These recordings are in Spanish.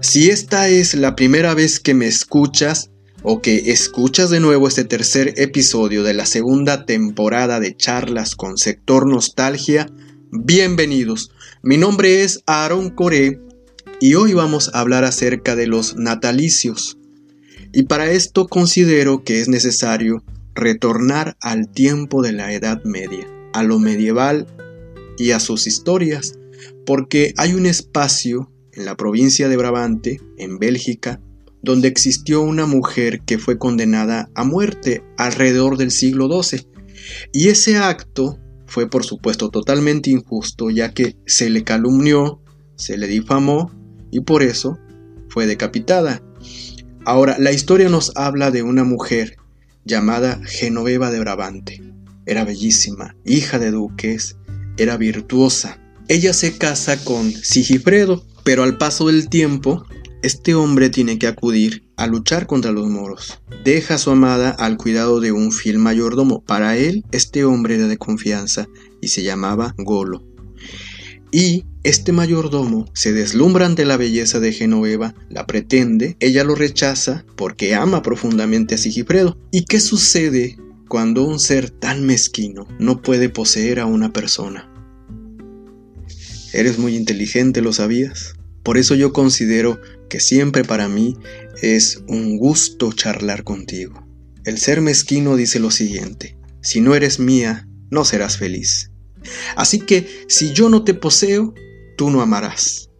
Si esta es la primera vez que me escuchas o que escuchas de nuevo este tercer episodio de la segunda temporada de charlas con sector nostalgia, bienvenidos. Mi nombre es Aaron Coré y hoy vamos a hablar acerca de los natalicios. Y para esto considero que es necesario retornar al tiempo de la Edad Media, a lo medieval y a sus historias, porque hay un espacio en la provincia de Brabante, en Bélgica, donde existió una mujer que fue condenada a muerte alrededor del siglo XII. Y ese acto fue por supuesto totalmente injusto, ya que se le calumnió, se le difamó y por eso fue decapitada. Ahora, la historia nos habla de una mujer llamada Genoveva de Brabante. Era bellísima, hija de duques, era virtuosa. Ella se casa con Sigifredo, pero al paso del tiempo, este hombre tiene que acudir a luchar contra los moros. Deja a su amada al cuidado de un fiel mayordomo. Para él, este hombre era de confianza y se llamaba Golo. Y este mayordomo se deslumbra ante la belleza de Genoveva, la pretende, ella lo rechaza porque ama profundamente a Sigifredo. ¿Y qué sucede cuando un ser tan mezquino no puede poseer a una persona? Eres muy inteligente, ¿lo sabías? Por eso yo considero que siempre para mí es un gusto charlar contigo. El ser mezquino dice lo siguiente, si no eres mía, no serás feliz. Así que si yo no te poseo, tú no amarás.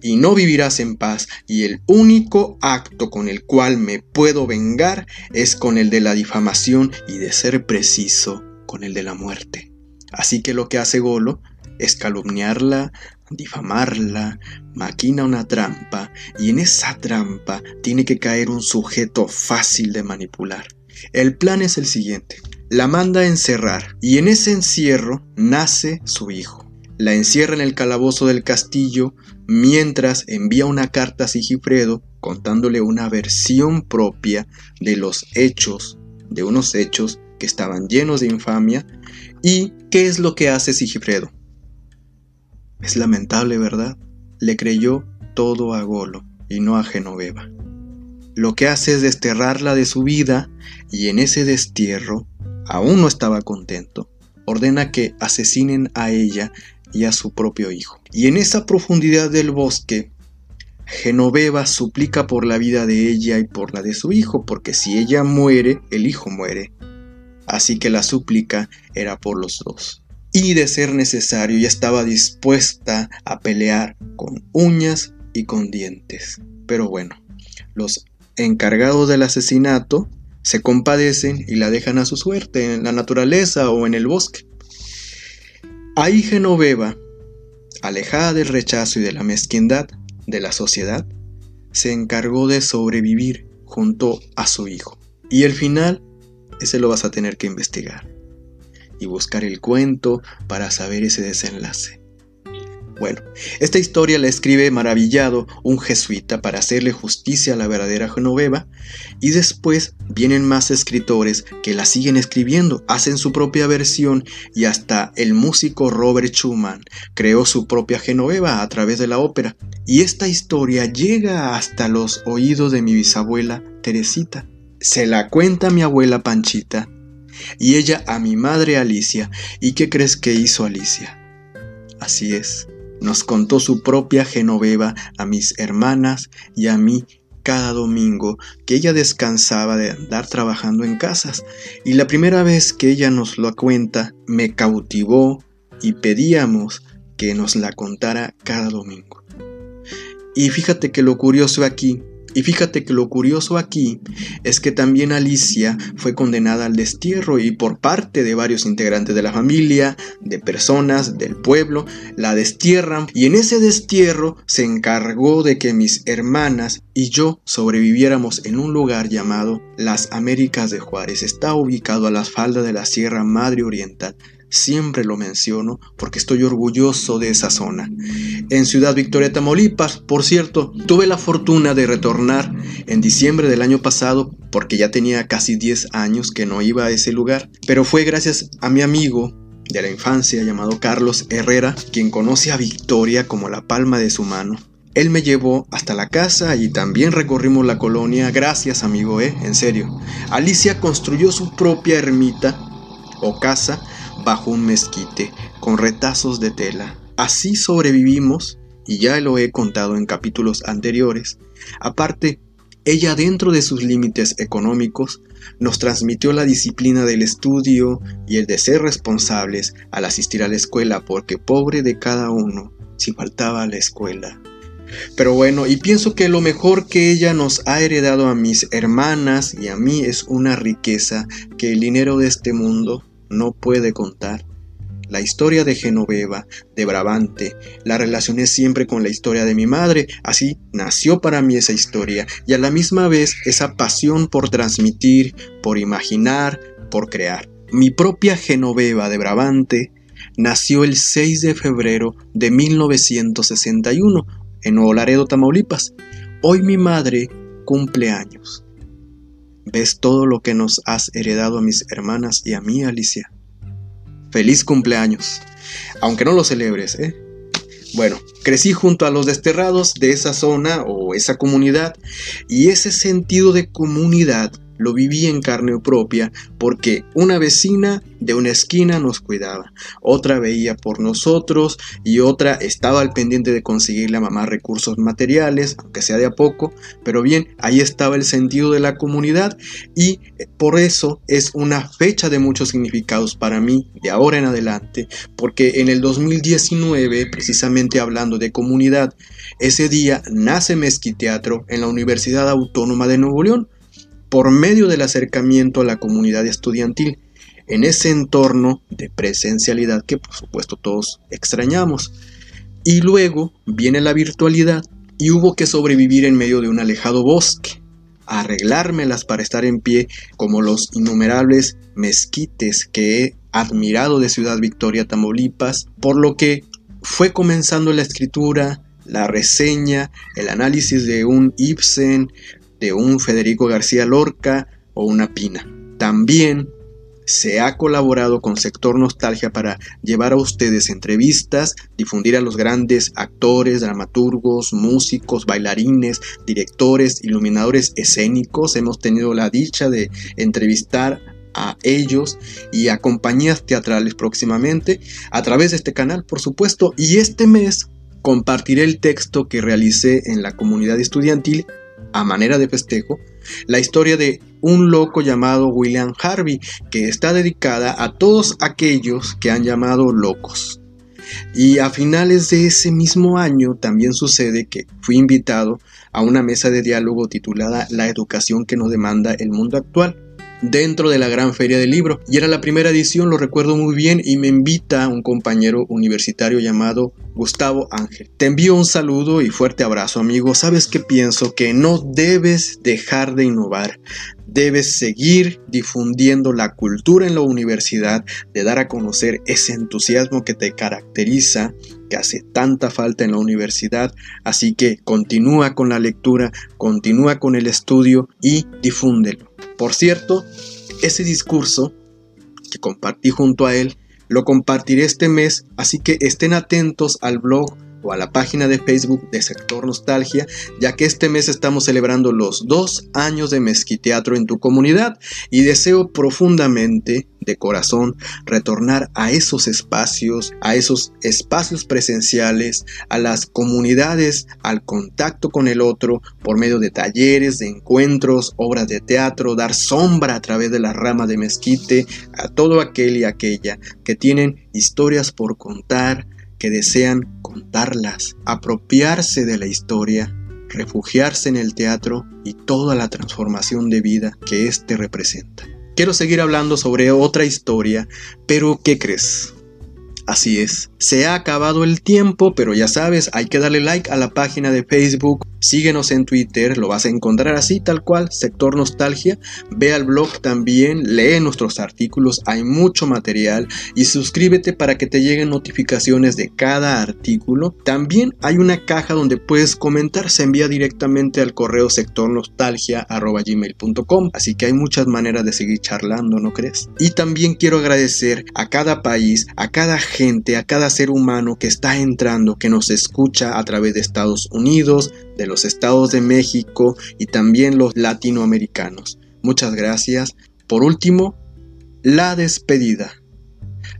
Y no vivirás en paz, y el único acto con el cual me puedo vengar es con el de la difamación y de ser preciso, con el de la muerte. Así que lo que hace Golo es calumniarla, difamarla, maquina una trampa y en esa trampa tiene que caer un sujeto fácil de manipular. El plan es el siguiente. La manda a encerrar y en ese encierro nace su hijo. La encierra en el calabozo del castillo mientras envía una carta a Sigifredo contándole una versión propia de los hechos, de unos hechos que estaban llenos de infamia. ¿Y qué es lo que hace Sigifredo? Es lamentable, ¿verdad? Le creyó todo a Golo y no a Genoveva. Lo que hace es desterrarla de su vida y en ese destierro, aún no estaba contento, ordena que asesinen a ella y a su propio hijo. Y en esa profundidad del bosque, Genoveva suplica por la vida de ella y por la de su hijo, porque si ella muere, el hijo muere. Así que la súplica era por los dos y de ser necesario ya estaba dispuesta a pelear con uñas y con dientes. Pero bueno, los encargados del asesinato se compadecen y la dejan a su suerte en la naturaleza o en el bosque. Ahí Genoveva, alejada del rechazo y de la mezquindad de la sociedad, se encargó de sobrevivir junto a su hijo. Y el final, ese lo vas a tener que investigar y buscar el cuento para saber ese desenlace. Bueno, esta historia la escribe maravillado un jesuita para hacerle justicia a la verdadera Genoveva y después vienen más escritores que la siguen escribiendo, hacen su propia versión y hasta el músico Robert Schumann creó su propia Genoveva a través de la ópera y esta historia llega hasta los oídos de mi bisabuela Teresita. Se la cuenta mi abuela Panchita y ella a mi madre Alicia. ¿Y qué crees que hizo Alicia? Así es, nos contó su propia Genoveva a mis hermanas y a mí cada domingo que ella descansaba de andar trabajando en casas. Y la primera vez que ella nos lo cuenta me cautivó y pedíamos que nos la contara cada domingo. Y fíjate que lo curioso aquí y fíjate que lo curioso aquí es que también Alicia fue condenada al destierro y por parte de varios integrantes de la familia, de personas del pueblo, la destierran y en ese destierro se encargó de que mis hermanas y yo sobreviviéramos en un lugar llamado Las Américas de Juárez. Está ubicado a las faldas de la Sierra Madre Oriental Siempre lo menciono porque estoy orgulloso de esa zona. En Ciudad Victoria, Tamaulipas, por cierto, tuve la fortuna de retornar en diciembre del año pasado porque ya tenía casi 10 años que no iba a ese lugar, pero fue gracias a mi amigo de la infancia llamado Carlos Herrera, quien conoce a Victoria como la palma de su mano. Él me llevó hasta la casa y también recorrimos la colonia. Gracias, amigo, ¿eh? En serio. Alicia construyó su propia ermita o casa bajo un mezquite con retazos de tela. Así sobrevivimos y ya lo he contado en capítulos anteriores. Aparte, ella dentro de sus límites económicos nos transmitió la disciplina del estudio y el de ser responsables al asistir a la escuela porque pobre de cada uno si faltaba a la escuela. Pero bueno, y pienso que lo mejor que ella nos ha heredado a mis hermanas y a mí es una riqueza que el dinero de este mundo no puede contar. La historia de Genoveva, de Brabante, la relacioné siempre con la historia de mi madre, así nació para mí esa historia y a la misma vez esa pasión por transmitir, por imaginar, por crear. Mi propia Genoveva de Brabante nació el 6 de febrero de 1961 en Nuevo Laredo, Tamaulipas. Hoy mi madre cumple años. ¿Ves todo lo que nos has heredado a mis hermanas y a mí, Alicia? Feliz cumpleaños. Aunque no lo celebres, ¿eh? Bueno, crecí junto a los desterrados de esa zona o esa comunidad y ese sentido de comunidad lo viví en carne propia porque una vecina de una esquina nos cuidaba, otra veía por nosotros y otra estaba al pendiente de conseguirle a mamá recursos materiales, aunque sea de a poco, pero bien, ahí estaba el sentido de la comunidad y por eso es una fecha de muchos significados para mí de ahora en adelante, porque en el 2019, precisamente hablando de comunidad, ese día nace Mezquiteatro en la Universidad Autónoma de Nuevo León, por medio del acercamiento a la comunidad estudiantil, en ese entorno de presencialidad que por supuesto todos extrañamos. Y luego viene la virtualidad y hubo que sobrevivir en medio de un alejado bosque, arreglármelas para estar en pie como los innumerables mezquites que he admirado de Ciudad Victoria, Tamaulipas, por lo que fue comenzando la escritura, la reseña, el análisis de un Ibsen, de un Federico García Lorca o una Pina. También se ha colaborado con Sector Nostalgia para llevar a ustedes entrevistas, difundir a los grandes actores, dramaturgos, músicos, bailarines, directores, iluminadores escénicos. Hemos tenido la dicha de entrevistar a ellos y a compañías teatrales próximamente a través de este canal, por supuesto. Y este mes compartiré el texto que realicé en la comunidad estudiantil a manera de festejo, la historia de un loco llamado William Harvey, que está dedicada a todos aquellos que han llamado locos. Y a finales de ese mismo año también sucede que fui invitado a una mesa de diálogo titulada La educación que nos demanda el mundo actual dentro de la gran feria del libro. Y era la primera edición, lo recuerdo muy bien, y me invita un compañero universitario llamado Gustavo Ángel. Te envío un saludo y fuerte abrazo, amigo. Sabes que pienso que no debes dejar de innovar. Debes seguir difundiendo la cultura en la universidad, de dar a conocer ese entusiasmo que te caracteriza, que hace tanta falta en la universidad. Así que continúa con la lectura, continúa con el estudio y difúndelo. Por cierto, ese discurso que compartí junto a él, lo compartiré este mes, así que estén atentos al blog o a la página de Facebook de Sector Nostalgia, ya que este mes estamos celebrando los dos años de Mezquiteatro en tu comunidad y deseo profundamente, de corazón, retornar a esos espacios, a esos espacios presenciales, a las comunidades, al contacto con el otro, por medio de talleres, de encuentros, obras de teatro, dar sombra a través de la rama de mezquite a todo aquel y aquella que tienen historias por contar, que desean contarlas, apropiarse de la historia, refugiarse en el teatro y toda la transformación de vida que éste representa. Quiero seguir hablando sobre otra historia, pero ¿qué crees? Así es, se ha acabado el tiempo, pero ya sabes, hay que darle like a la página de Facebook Síguenos en Twitter, lo vas a encontrar así, tal cual, Sector Nostalgia. Ve al blog también, lee nuestros artículos, hay mucho material y suscríbete para que te lleguen notificaciones de cada artículo. También hay una caja donde puedes comentar, se envía directamente al correo sectornostalgia.gmail.com, así que hay muchas maneras de seguir charlando, ¿no crees? Y también quiero agradecer a cada país, a cada gente, a cada ser humano que está entrando, que nos escucha a través de Estados Unidos, de los estados de México y también los latinoamericanos. Muchas gracias. Por último, la despedida.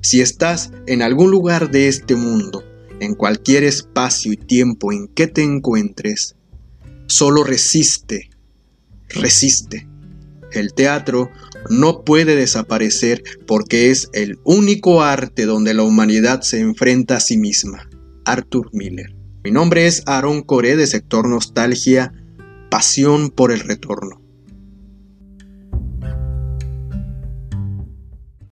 Si estás en algún lugar de este mundo, en cualquier espacio y tiempo en que te encuentres, solo resiste, resiste. El teatro no puede desaparecer porque es el único arte donde la humanidad se enfrenta a sí misma. Arthur Miller. Mi nombre es Aaron Coré de Sector Nostalgia, Pasión por el Retorno.